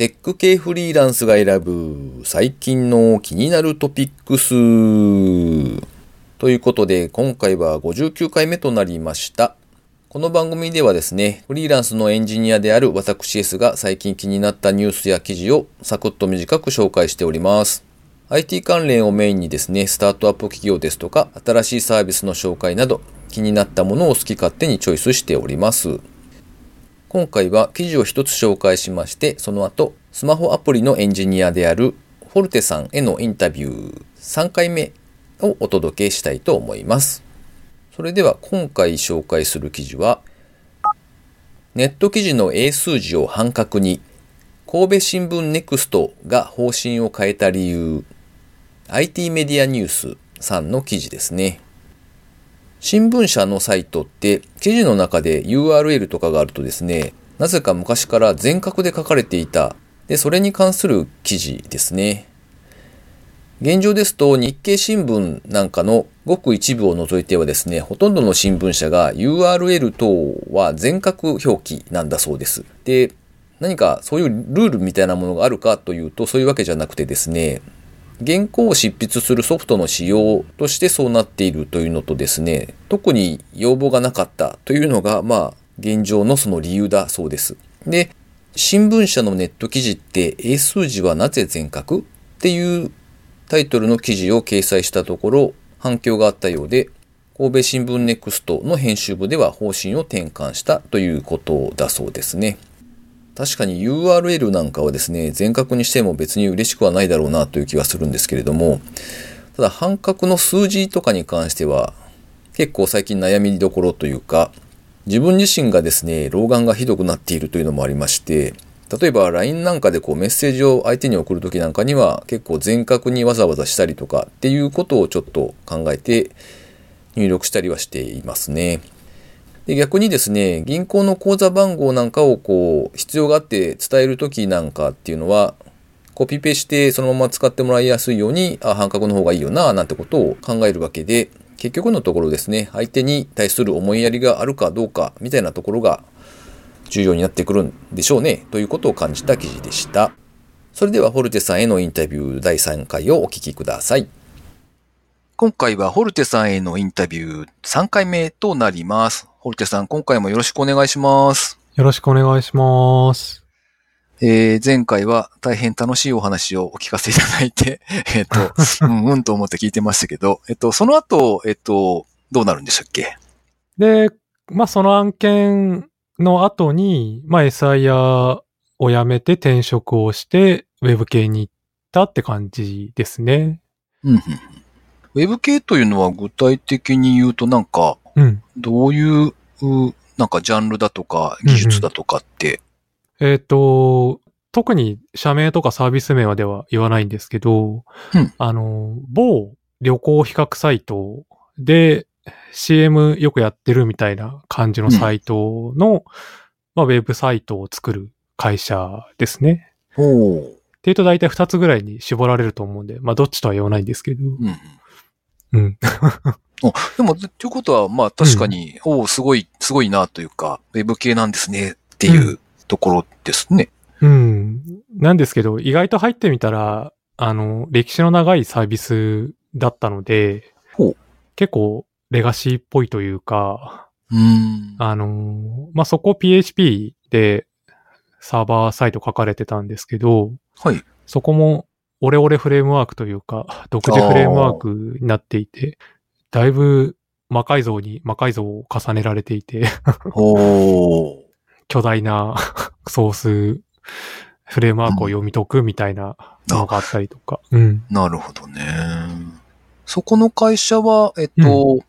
テック系フリーランスが選ぶ最近の気になるトピックス。ということで、今回は59回目となりました。この番組ではですね、フリーランスのエンジニアである私 S が最近気になったニュースや記事をサクッと短く紹介しております。IT 関連をメインにですね、スタートアップ企業ですとか、新しいサービスの紹介など、気になったものを好き勝手にチョイスしております。今回は記事を一つ紹介しまして、その後、スマホアプリのエンジニアであるフォルテさんへのインタビュー3回目をお届けしたいと思います。それでは今回紹介する記事は、ネット記事の英数字を半角に、神戸新聞ネクストが方針を変えた理由、IT メディアニュースさんの記事ですね。新聞社のサイトって記事の中で URL とかがあるとですね、なぜか昔から全角で書かれていた、で、それに関する記事ですね。現状ですと日経新聞なんかのごく一部を除いてはですね、ほとんどの新聞社が URL 等は全角表記なんだそうです。で、何かそういうルールみたいなものがあるかというとそういうわけじゃなくてですね、原稿を執筆するソフトの仕様としてそうなっているというのとですね、特に要望がなかったというのが、まあ、現状のその理由だそうです。で、新聞社のネット記事って英数字はなぜ全角っていうタイトルの記事を掲載したところ反響があったようで、神戸新聞ネクストの編集部では方針を転換したということだそうですね。確かに URL なんかはですね、全角にしても別に嬉しくはないだろうなという気がするんですけれども、ただ半角の数字とかに関しては結構最近悩みどころというか、自分自身がですね、老眼がひどくなっているというのもありまして、例えば LINE なんかでこうメッセージを相手に送るときなんかには結構全角にわざわざしたりとかっていうことをちょっと考えて入力したりはしていますね。で逆にですね、銀行の口座番号なんかをこう、必要があって伝えるときなんかっていうのは、コピペしてそのまま使ってもらいやすいように、あ、半角の方がいいよな、なんてことを考えるわけで、結局のところですね、相手に対する思いやりがあるかどうか、みたいなところが重要になってくるんでしょうね、ということを感じた記事でした。それでは、ホルテさんへのインタビュー第3回をお聞きください。今回はホルテさんへのインタビュー3回目となります。ホルテさん、今回もよろしくお願いします。よろしくお願いします。えー、前回は大変楽しいお話をお聞かせいただいて、えっ、と、うんうんと思って聞いてましたけど、えっと、その後、えっと、どうなるんでしたっけ？で、まあ、その案件の後に、まあ、SIR を辞めて転職をして、ウェブ系に行ったって感じですね。うん、うん。ウェブ系というのは具体的に言うとなんか、うん、どういう、なんかジャンルだとか技術だとかって？うんうん、えっ、ー、と、特に社名とかサービス名はでは言わないんですけど、うん、あの、某旅行比較サイトで CM よくやってるみたいな感じのサイトの、うん、まあ、ウェブサイトを作る会社ですね。っていうと大体2つぐらいに絞られると思うんで、まあどっちとは言わないんですけど。うん。うん。でも、ということは、まあ確かに、うん、おすごい、すごいなというか、ウェブ系なんですねっていうところですね。うん。うん、なんですけど、意外と入ってみたら、あの、歴史の長いサービスだったので、結構レガシーっぽいというか、うん、あの、まあ、そこ PHP でサーバーサイト書かれてたんですけど、はい。そこもオレオレフレームワークというか、独自フレームワークになっていて、だいぶ魔改造に魔改造を重ねられていて巨大な ソースフレームワークを読み解くみたいなのがあったりとか。うん、なるほどね。そこの会社は、えっと、うん、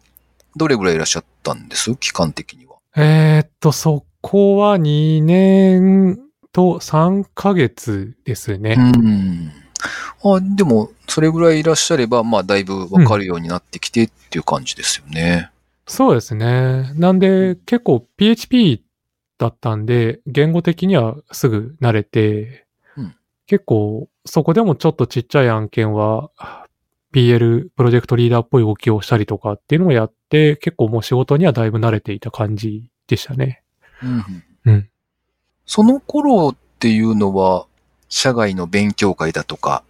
どれぐらいいらっしゃったんです？期間的には。えー、っと、そこは2年と3ヶ月ですね。うんあでも、それぐらいいらっしゃれば、まあ、だいぶわかるようになってきてっていう感じですよね。うん、そうですね。なんで、結構 PHP だったんで、言語的にはすぐ慣れて、うん、結構、そこでもちょっとちっちゃい案件は、PL、プロジェクトリーダーっぽい動きをしたりとかっていうのもやって、結構もう仕事にはだいぶ慣れていた感じでしたね。うん。うん。その頃っていうのは、社外の勉強会だとか、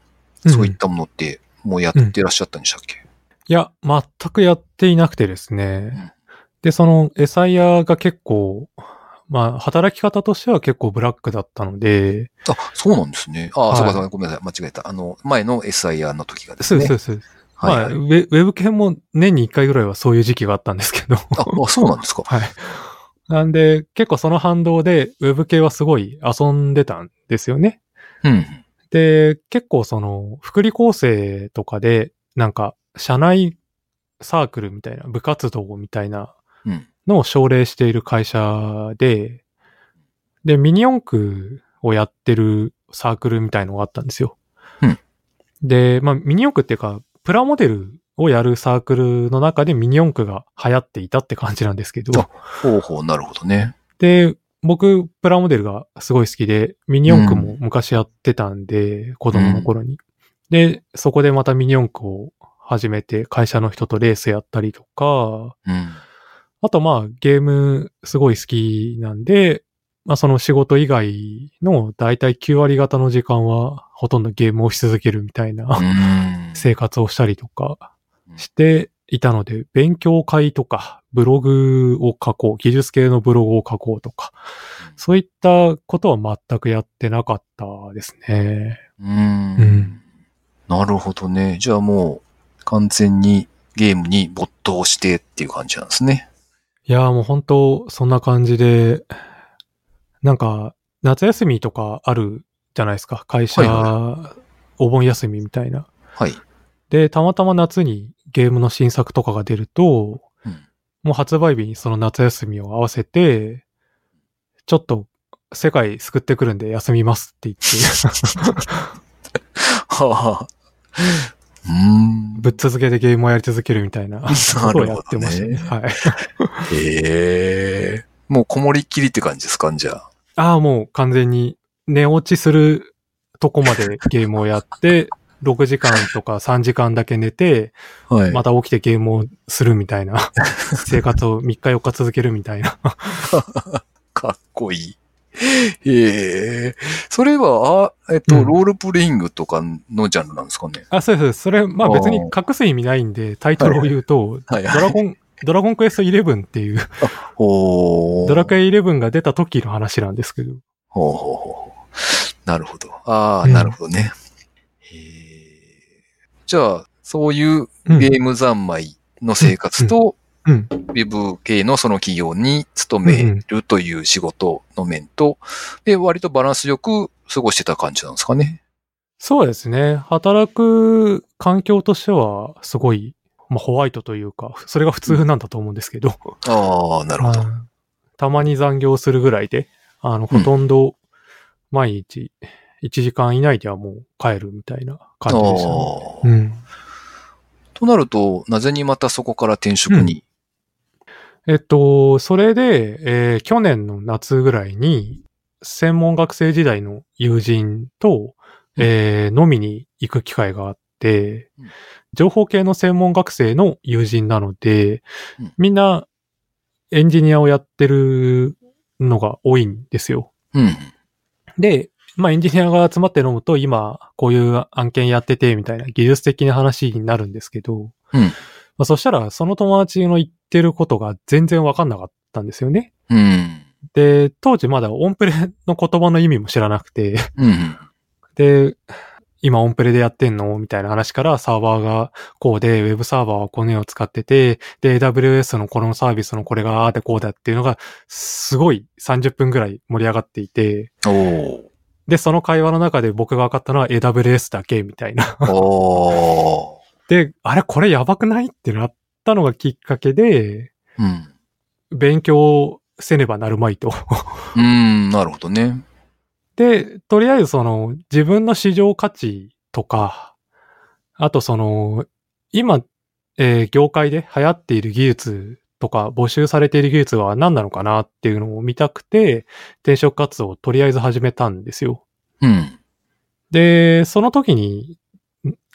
そういったものってもうやってらっしゃったんでしたっけ、うん、いや、全くやっていなくてですね。うん、で、そのエサイヤが結構、まあ、働き方としては結構ブラックだったので。あ、そうなんですね。あ、はい、そうかそうか、ごめんなさい。間違えた。あの、前の SIR の時がですね。そうです、そうです。はい、はい、まあウェ、ウェブ系も年に1回ぐらいはそういう時期があったんですけど。あ、あそうなんですか？はい。なんで、結構その反動で、ウェブ系はすごい遊んでたんですよね。うん。で、結構その、福利厚生とかで、なんか、社内サークルみたいな、部活動みたいなのを奨励している会社で、で、ミニ四駆をやってるサークルみたいのがあったんですよ。うん。で、まあ、ミニ四駆っていうか、プラモデルをやるサークルの中でミニ四駆が流行っていたって感じなんですけど。ほうほう、なるほどね。で、僕、プラモデルがすごい好きで、ミニ四駆も昔やってたんで、うん、子供の頃に。で、そこでまたミニ四駆を始めて、会社の人とレースやったりとか、うん、あとまあ、ゲームすごい好きなんで、まあその仕事以外のだいたい9割方の時間はほとんどゲームをし続けるみたいな。生活をしたりとかしていたので、勉強会とかブログを書こう、技術系のブログを書こうとか、そういったことは全くやってなかったですね。うん,、うん。なるほどね。じゃあもう完全にゲームに没頭してっていう感じなんですね。いやもう本当そんな感じで、なんか、夏休みとかあるじゃないですか。会社、はいはい、お盆休みみたいな。はい。で、たまたま夏にゲームの新作とかが出ると、うん、もう発売日にその夏休みを合わせて、ちょっと世界救ってくるんで休みますって言って。はあ。うん。ぶっ続けでゲームをやり続けるみたいなことをやってましたね。ねはい。へえ。もうこもりっきりって感じですかじゃあ。ああ、もう完全に寝落ちするとこまでゲームをやって、6時間とか3時間だけ寝て、はい、また起きてゲームをするみたいな、生活を3日4日続けるみたいな。かっこいい。ええそれは、あえっと、うん、ロールプレイングとかのジャンルなんですかね？あ、そうです。それ、まあ別に隠す意味ないんで、タイトルを言うと、はいはい、ドラゴン、ドラゴンクエスト11っていうドラクエ11が出た時の話なんですけど。ほうほうほう。なるほど。ああ、うん、なるほどね。じゃあ、そういうゲーム三昧の生活と、ウェブ系のその企業に勤めるという仕事の面と、で、割とバランスよく過ごしてた感じなんですかね。そうですね。働く環境としては、すごい、まあ、ホワイトというか、それが普通なんだと思うんですけど。ああ、なるほど。たまに残業するぐらいで、あの、ほとんど毎日1時間以内ではもう帰るみたいな感じでしたね。うん。となると、なぜにまたそこから転職に、うん、えっと、それで、えー、去年の夏ぐらいに、専門学生時代の友人と、えー、飲みに行く機会があって、情報系の専門学生の友人なので、みんなエンジニアをやってるのが多いんですよ。うん、で、まあエンジニアが集まって飲むと今こういう案件やっててみたいな技術的な話になるんですけど、うん。まあそしたらその友達の言ってることが全然わかんなかったんですよね。うん。で、当時まだオンプレの言葉の意味も知らなくて、うん。で、今オンプレでやってんのみたいな話からサーバーがこうで、ウェブサーバーはこのようを使ってて、で、AWS のこのサービスのこれがあってこうだっていうのが、すごい30分ぐらい盛り上がっていて、で、その会話の中で僕が分かったのは AWS だけみたいな。で、あれこれやばくないってなったのがきっかけで、うん、勉強せねばなるまいと。うん、なるほどね。で、とりあえずその自分の市場価値とか、あとその、今、えー、業界で流行っている技術とか募集されている技術は何なのかなっていうのを見たくて、転職活動をとりあえず始めたんですよ。うん。で、その時に、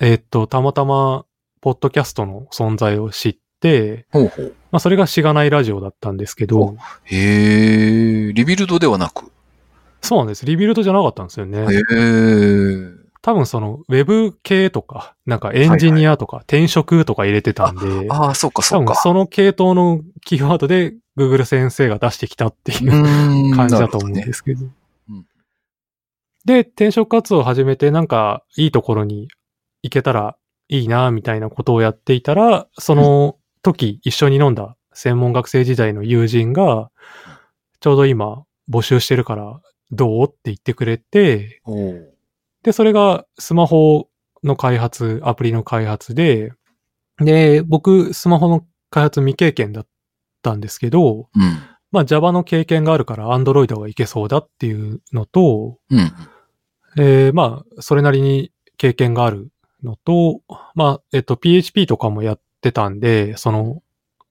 えー、っと、たまたま、ポッドキャストの存在を知って、ほうほうまあ、それがしがないラジオだったんですけど。へえ、リビルドではなくそうなんです。リビルドじゃなかったんですよね。へえ。多分その、ウェブ系とか、なんかエンジニアとか、転職とか入れてたんで、ああ、そうか、そうか。多分その系統のキーワードで Google 先生が出してきたっていう感じだと思うんですけど。どね。うん、で、転職活動を始めて、なんかいいところに行けたらいいな、みたいなことをやっていたら、その時一緒に飲んだ専門学生時代の友人が、ちょうど今募集してるからどうって言ってくれて、で、それがスマホの開発、アプリの開発で、で、僕、スマホの開発未経験だったんですけど、うん、まあ Java の経験があるから Android がいけそうだっていうのと、うん、えー、まあ、それなりに経験があるのと、まあ、えっと、PHP とかもやってたんで、その、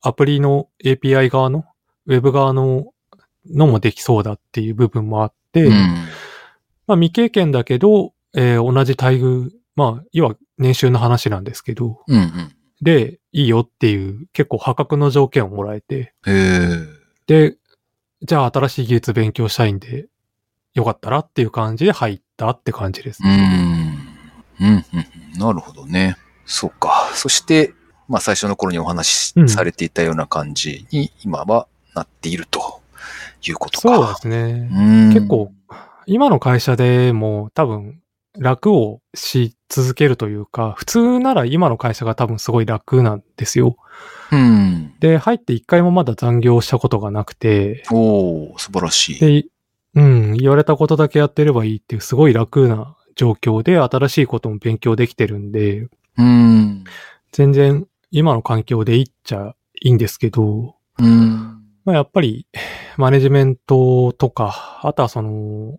アプリの API 側の、ウェブ側ののもできそうだっていう部分もあって、うん、まあ未経験だけど、えー、同じ待遇、まあ、要は年収の話なんですけど、うんうん、で、いいよっていう結構破格の条件をもらえて、で、じゃあ新しい技術勉強したいんで、よかったらっていう感じで入ったって感じです、ね。うん。うん、うん。なるほどね。そうか。そして、まあ最初の頃にお話しされていたような感じに今はなっているということか。そうですね。結構、今の会社でも多分楽をし続けるというか、普通なら今の会社が多分すごい楽なんですよ。うん。で、入って一回もまだ残業したことがなくて。おお素晴らしい。で、うん、言われたことだけやってればいいっていうすごい楽な状況で新しいことも勉強できてるんで、うん。全然今の環境でいっちゃいいんですけど、うん。まあやっぱりマネジメントとか、あとはその、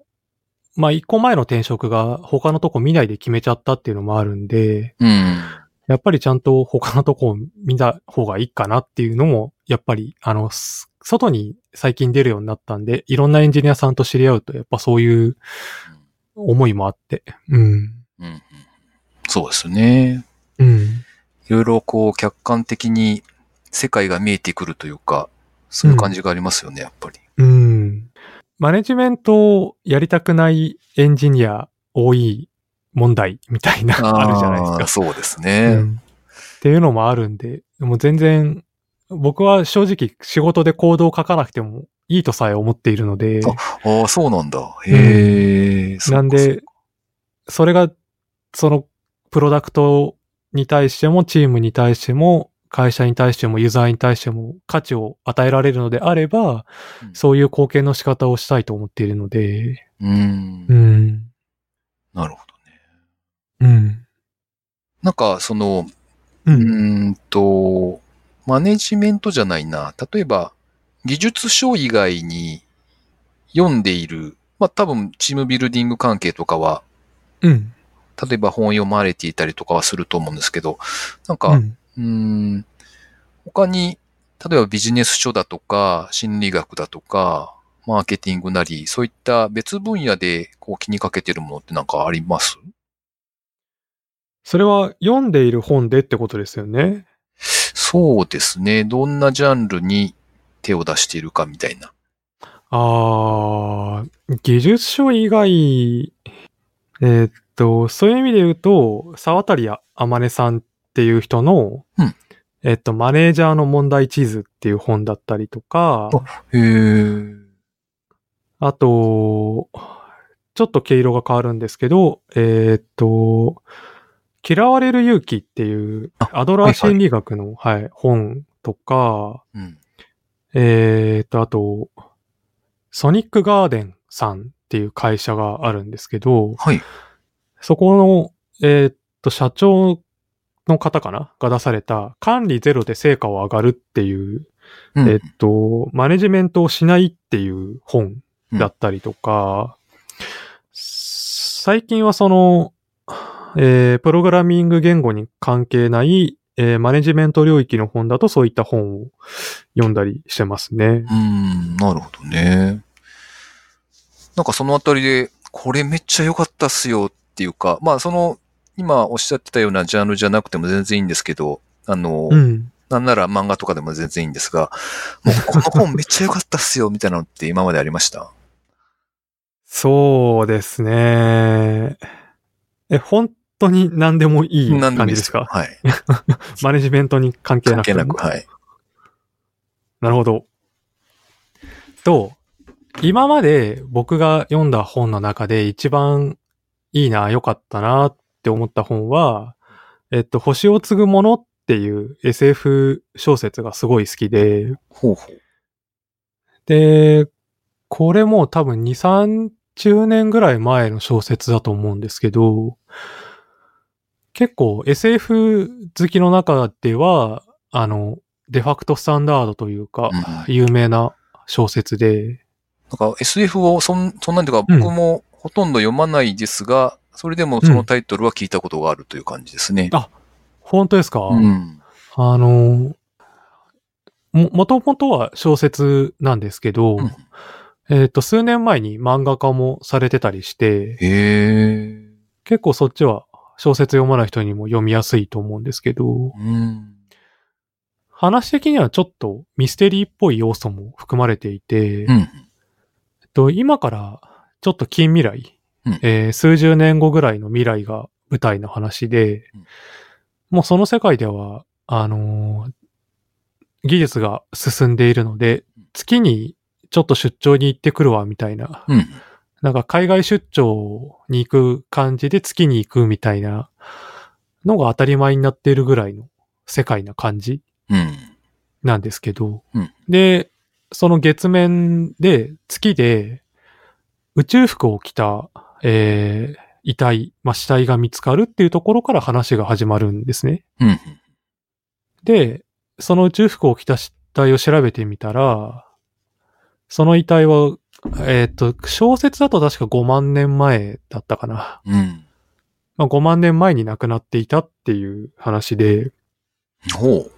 まあ一個前の転職が他のとこ見ないで決めちゃったっていうのもあるんで、うん。やっぱりちゃんと他のとこを見た方がいいかなっていうのも、やっぱり、あの、外に最近出るようになったんで、いろんなエンジニアさんと知り合うと、やっぱそういう思いもあって、うん。うん、そうですね。うん。いろいろこう客観的に世界が見えてくるというか、そういう感じがありますよね、うん、やっぱり。うん。マネジメントをやりたくないエンジニア多い問題みたいなあるじゃないですか。そうですね、うん、っていうのもあるんで、もう全然、僕は正直仕事でコードを書かなくてもいいとさえ思っているので。ああ、そうなんだ。へえ、うん、なんで、それが、そのプロダクトに対してもチームに対しても会社に対してもユーザーに対しても価値を与えられるのであれば、うん、そういう貢献の仕方をしたいと思っているので。うん。うん。なるほどね。うん。なんか、その、うん、うんと、マネジメントじゃないな。例えば、技術書以外に読んでいる、まあ多分チームビルディング関係とかは、うん。例えば本読まれていたりとかはすると思うんですけど、なんか、うん、うん、他に、例えばビジネス書だとか、心理学だとか、マーケティングなり、そういった別分野でこう気にかけてるものってなんかあります？それは読んでいる本でってことですよね。そうですね。どんなジャンルに手を出しているかみたいな。ああ、技術書以外、えー、っと、そういう意味で言うと、沢渡あまねさんっていう人の、うん、えっと、マネージャーの問題地図っていう本だったりとか、へあと、ちょっと毛色が変わるんですけど、えー、っと、嫌われる勇気っていうアドラー心理学の、はい、はい、本とか、うん、えー、っと、あと、ソニックガーデンさんっていう会社があるんですけど、はい、そこの、えー、っと、社長の方かな？が出された、管理ゼロで成果を上がるっていう、うん、えっと、マネジメントをしないっていう本だったりとか、うん、最近はその、えー、プログラミング言語に関係ない、えー、マネジメント領域の本だとそういった本を読んだりしてますね。うん、なるほどね。なんかそのあたりで、これめっちゃ良かったっすよっていうか、まあその今おっしゃってたようなジャンルじゃなくても全然いいんですけど、あの、うん、なんなら漫画とかでも全然いいんですが、もうこの本めっちゃ良かったっすよ、みたいなのって今までありました？そうですね。え、本当に何でもいい感じですか？はい。マネジメントに関係なく？関係なく、はい。なるほど。と、今まで僕が読んだ本の中で一番いいな、良かったなって思った本は、えっと、星を継ぐものっていう SF 小説がすごい好きで、ほうほう。で、これも多分2、30年ぐらい前の小説だと思うんですけど、結構 SF 好きの中では、あの、デファクトスタンダードというか、うん。有名な小説で、なんか SF をそん、そんなんていうか僕もほとんど読まないですが、それでもそのタイトルは聞いたことがあるという感じですね。あ本当ですか、うん。あの、も、もともとは小説なんですけど、うんえっ、と、数年前に漫画化もされてたりして、へえ。結構そっちは小説読まない人にも読みやすいと思うんですけど、うん。話的にはちょっとミステリーっぽい要素も含まれていて、うん。えっと、今からちょっと近未来、うんえー数十年後ぐらいの未来が舞台の話で、うんもうその世界では、あのー技術が進んでいるので、月にちょっと出張に行ってくるわ、みたいな。うん。なんか海外出張に行く感じで月に行くみたいなのが当たり前になっているぐらいの世界な感じうん。なんですけど、うんで、その月面で月で宇宙服を着た、えー遺体、まあ、死体が見つかるっていうところから話が始まるんですね。うん。で、その宇宙服を着た死体を調べてみたら、その遺体は、えっ、と、小説だと確か5万年前だったかな。うん。まあ、5万年前に亡くなっていたっていう話で、ほう。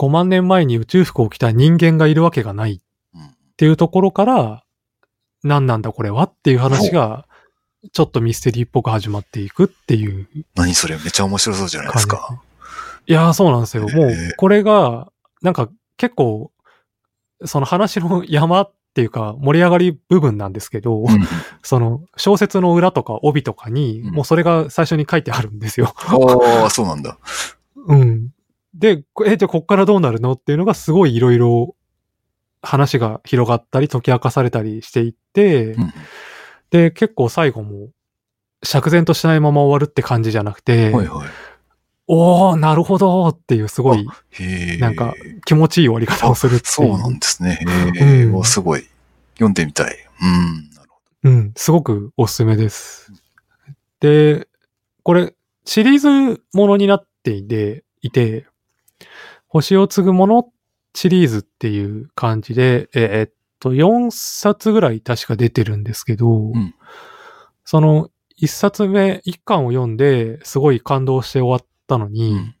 5万年前に宇宙服を着た人間がいるわけがないうんっていうところから、何なんだこれはっていう話が、ちょっとミステリーっぽく始まっていくっていう何それめっちゃ面白そうじゃないです感か。じ。いやー、そうなんですよ。もうこれが、なんか結構、その話の山っていうか、盛り上がり部分なんですけど、うん。その小説の裏とか帯とかに、うんもうそれが最初に書いてあるんですよ。ああ、そうなんだ。うん。で、こえ、じゃあこっからどうなるのっていうのがすごいいろいろ話が広がったり解き明かされたりしていって、うん。で、結構最後も釈然としないまま終わるって感じじゃなくて、はいはい。おー、なるほどっていうすごい。なんか気持ちいい終わり方をするっていう。そうなんですね。へえ。うんおすごい。読んでみたい。うん。なるほうん、すごくおすすめです。で、これ、シリーズものになっていて、いて、星を継ぐものシリーズっていう感じで、えーっと、4冊ぐらい確か出てるんですけど、んその1冊目、1巻を読んで、すごい感動して終わったのに、うん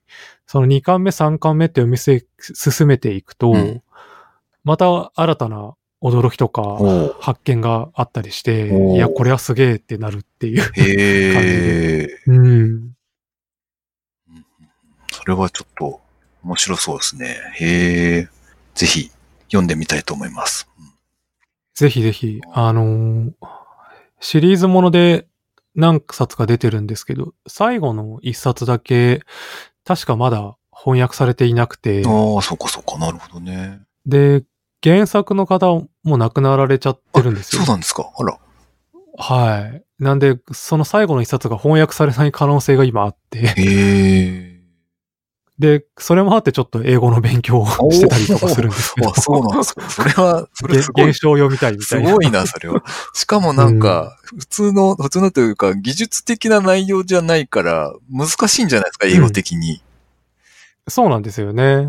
その2巻目、3巻目って読みせ進めていくと、うんまた新たな驚きとか、発見があったりして、いや、これはすげえってなるっていう。へえ。うん。それはちょっと面白そうですね。へえ。ぜひ読んでみたいと思います。ぜひぜひ、あのーシリーズもので何冊か出てるんですけど、最後の一冊だけ、確かまだ翻訳されていなくて、ああ、そうかそうか。なるほどね。で、原作の方も亡くなられちゃってるんですよそう。なんですか。あら。はい。なんで、その最後の一冊が翻訳されない可能性が今あって、へえ。で、それもあってちょっと英語の勉強をしてたりとかするんですけど。あ、そうなんですか。それは、それすごいげ現象を読みたいみたいな。すごいな、それは。しかもなんか、普通の、普通のというか、技術的な内容じゃないから、難しいんじゃないですか、英語的に。そうなんですよね。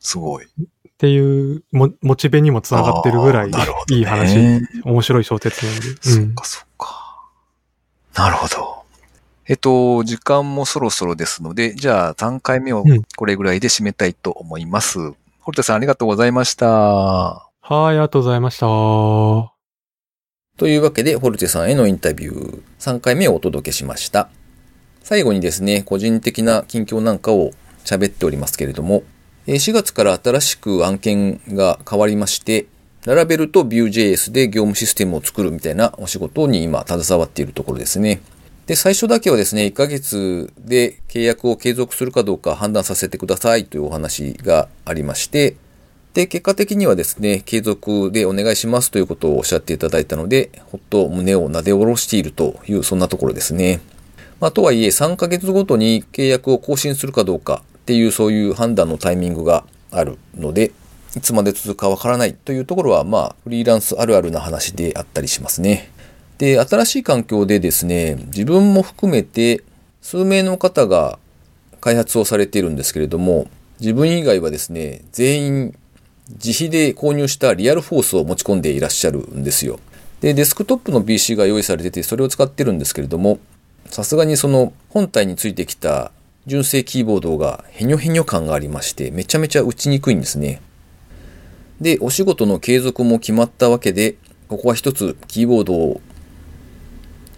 すごい。っていう、も、モチベにもつながってるぐらいねいい話、面白い小説なんで。うんそっか、そっか。なるほど。えっと、時間もそろそろですので、じゃあ3回目をうんこれぐらいで締めたいと思います。ホルテさんありがとうございました。はい、ありがとうございました。というわけで、ホルテさんへのインタビュー3回目をお届けしました。最後にですね、個人的な近況なんかを喋っておりますけれども、えー4月から新しく案件が変わりまして、ララベルと Vue.js で業務システムを作るみたいなお仕事に今携わっているところですね。で、最初だけはですね、1ヶ月で契約を継続するかどうか判断させてくださいというお話がありまして、で、結果的にはですね、継続でお願いしますということをおっしゃっていただいたので、ほっと胸をなで下ろしているという、そんなところですね。まあ、とはいえ、3ヶ月ごとに契約を更新するかどうかっていう、そういう判断のタイミングがあるので、いつまで続くかわからないというところは、まあ、フリーランスあるあるな話であったりしますね。で、新しい環境でですね、自分も含めて数名の方が開発をされているんですけれども、自分以外はですね、全員自費で購入したリアルフォースを持ち込んでいらっしゃるんですよ。で、デスクトップの PC が用意されてて、それを使ってるんですけれども、さすがにその本体についてきた純正キーボードがヘニョヘニョ感がありまして、めちゃめちゃ打ちにくいんですね。で、お仕事の継続も決まったわけで、ここは一つキーボードを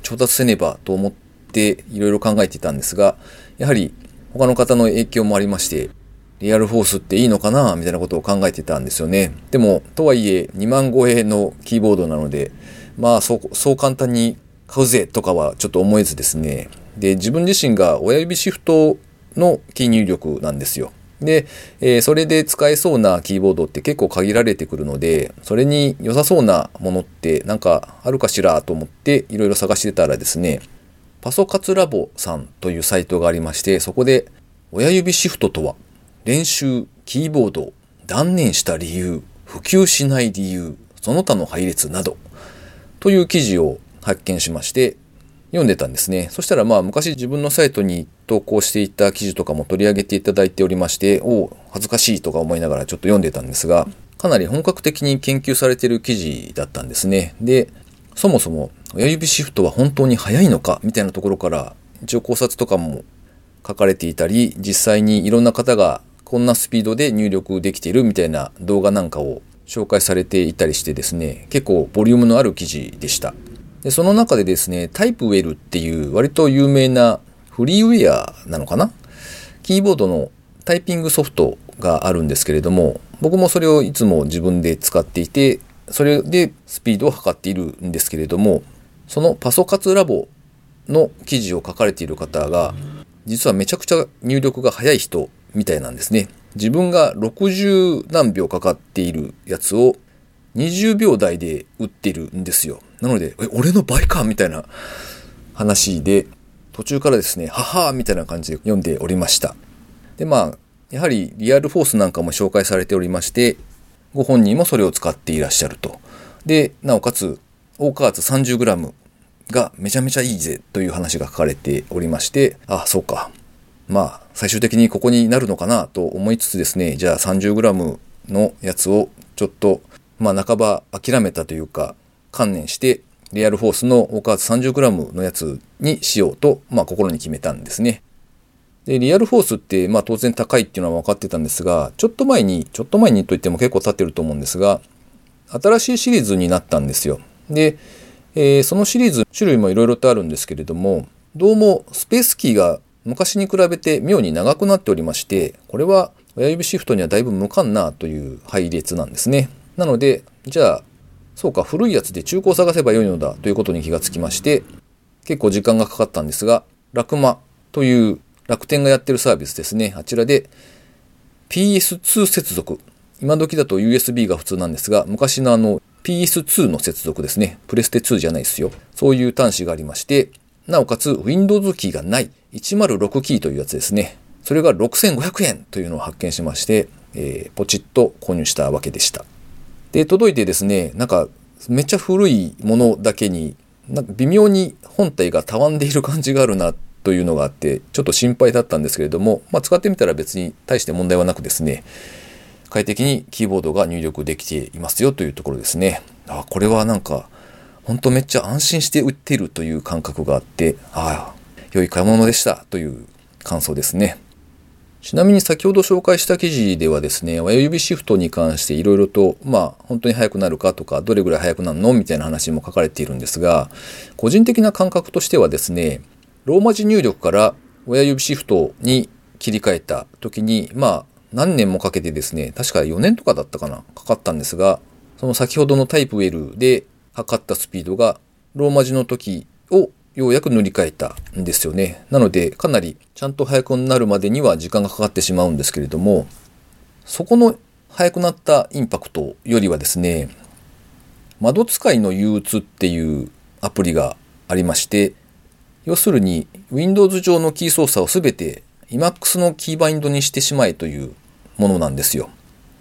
調達せねばと思っていろいろ考えていたんですが、やはり他の方の影響もありまして、リアルフォースっていいのかなみたいなことを考えてたんですよね。でも、とはいえ2万超えのキーボードなので、まあそう、そう簡単に買うぜとかはちょっと思えずですね。で、自分自身が親指シフトのキー入力なんですよ。で、えー、それで使えそうなキーボードって結構限られてくるので、それに良さそうなものってなんかあるかしらと思っていろいろ探してたらですね、パソカツラボさんというサイトがありまして、そこで親指シフトとは練習、キーボード、断念した理由、普及しない理由、その他の配列などという記事を発見しまして、読んでたんですね。そしたらまあ昔自分のサイトに投稿していた記事とかも取り上げていただいておりまして、おお、恥ずかしいとか思いながらちょっと読んでたんですが、かなり本格的に研究されている記事だったんですね。で、そもそも親指シフトは本当に速いのかみたいなところから一応考察とかも書かれていたり、実際にいろんな方がこんなスピードで入力できているみたいな動画なんかを紹介されていたりしてですね、結構ボリュームのある記事でした。でその中でですね、タイプウェルっていう割と有名なフリーウェアなのかな？キーボードのタイピングソフトがあるんですけれども、僕もそれをいつも自分で使っていて、それでスピードを測っているんですけれども、そのパソカツラボの記事を書かれている方が、実はめちゃくちゃ入力が速い人みたいなんですね。自分が60何秒かかっているやつを20秒台で打ってるんですよ。なので、え、俺の倍かみたいな話で、途中からですね、ははーみたいな感じで読んでおりました。で、まあ、やはりリアルフォースなんかも紹介されておりまして、ご本人もそれを使っていらっしゃると。で、なおかつ、大加圧 30g がめちゃめちゃいいぜという話が書かれておりまして、あ、そうか。まあ、最終的にここになるのかなと思いつつですね、じゃあ 30g のやつをちょっとまあ半ば諦めたというか、観念して、リアルフォースのオーカーツ 30g のやつにしようと、まあ心に決めたんですね。で、リアルフォースって、まあ当然高いっていうのは分かってたんですが、ちょっと前に、ちょっと前にと言っても結構経ってると思うんですが、新しいシリーズになったんですよ。で、えー、そのシリーズ、種類もいろいろとあるんですけれども、どうもスペースキーが昔に比べて妙に長くなっておりまして、これは親指シフトにはだいぶ無感なという配列なんですね。なので、じゃあ、そうか、古いやつで中古を探せばよいのだということに気がつきまして、結構時間がかかったんですが、ラクマという楽天がやってるサービスですね。あちらで PS2 接続。今時だと USB が普通なんですが、昔のあの PS2 の接続ですね。プレステ2じゃないですよ。そういう端子がありまして、なおかつ Windows キーがない106キーというやつですね。それが6500円というのを発見しまして、えー、ポチッと購入したわけでした。で、届いてですね、なんか、めっちゃ古いものだけに、なんか微妙に本体がたわんでいる感じがあるなというのがあって、ちょっと心配だったんですけれども、まあ、使ってみたら別に大して問題はなくですね、快適にキーボードが入力できていますよというところですね。あ、これはなんか、ほんとめっちゃ安心して売ってるという感覚があって、ああ、良い買い物でしたという感想ですね。ちなみに先ほど紹介した記事ではですね、親指シフトに関していろいろと、まあ、本当に速くなるかとか、どれぐらい速くなるのみたいな話も書かれているんですが、個人的な感覚としてはですね、ローマ字入力から親指シフトに切り替えた時に、まあ、何年もかけてですね、確か4年とかだったかな、かかったんですが、その先ほどのタイプ L で測ったスピードがローマ字の時をようやく塗り替えたんですよね。なのでかなりちゃんと速くなるまでには時間がかかってしまうんですけれども、そこの速くなったインパクトよりはですね、窓使いの憂鬱っていうアプリがありまして、要するに Windows 上のキー操作をすべて Emacs のキーバインドにしてしまえというものなんですよ。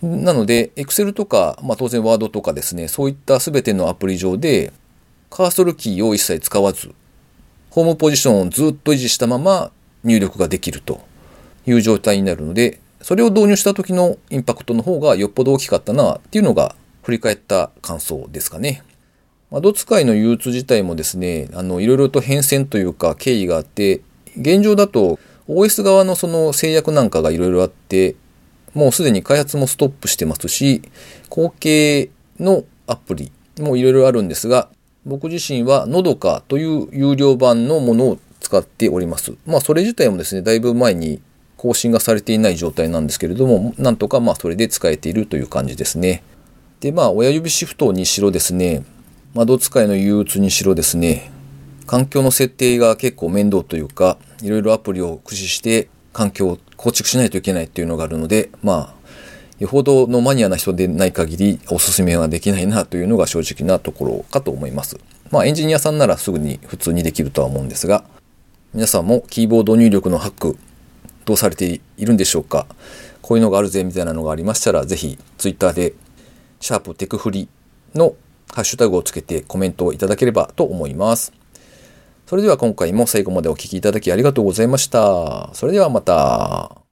なので、Excel とか、まあ、当然 Word とかですね、そういったすべてのアプリ上で、カーソルキーを一切使わず、ホームポジションをずっと維持したまま入力ができるという状態になるので、それを導入した時のインパクトの方がよっぽど大きかったなっていうのが振り返った感想ですかね。窓使いの憂鬱自体もですね、あの、いろいろと変遷というか経緯があって、現状だと OS 側のその制約なんかがいろいろあって、もうすでに開発もストップしてますし、後継のアプリもいろいろあるんですが、僕自身はのどかという有料版のものを使っております。まあそれ自体もですね、だいぶ前に更新がされていない状態なんですけれども、なんとかまあそれで使えているという感じですね。で、まあ親指シフトにしろですね、窓使いの憂鬱にしろですね、環境の設定が結構面倒というか、いろいろアプリを駆使して環境を構築しないといけないっていうのがあるので、まあ、よほどのマニアな人でない限りおすすめはできないなというのが正直なところかと思います。まあエンジニアさんならすぐに普通にできるとは思うんですが、皆さんもキーボード入力のハックどうされているんでしょうか？こういうのがあるぜみたいなのがありましたら、ぜひ Twitter でシャープテクフリのハッシュタグをつけてコメントをいただければと思います。それでは今回も最後までお聴きいただきありがとうございました。それではまた。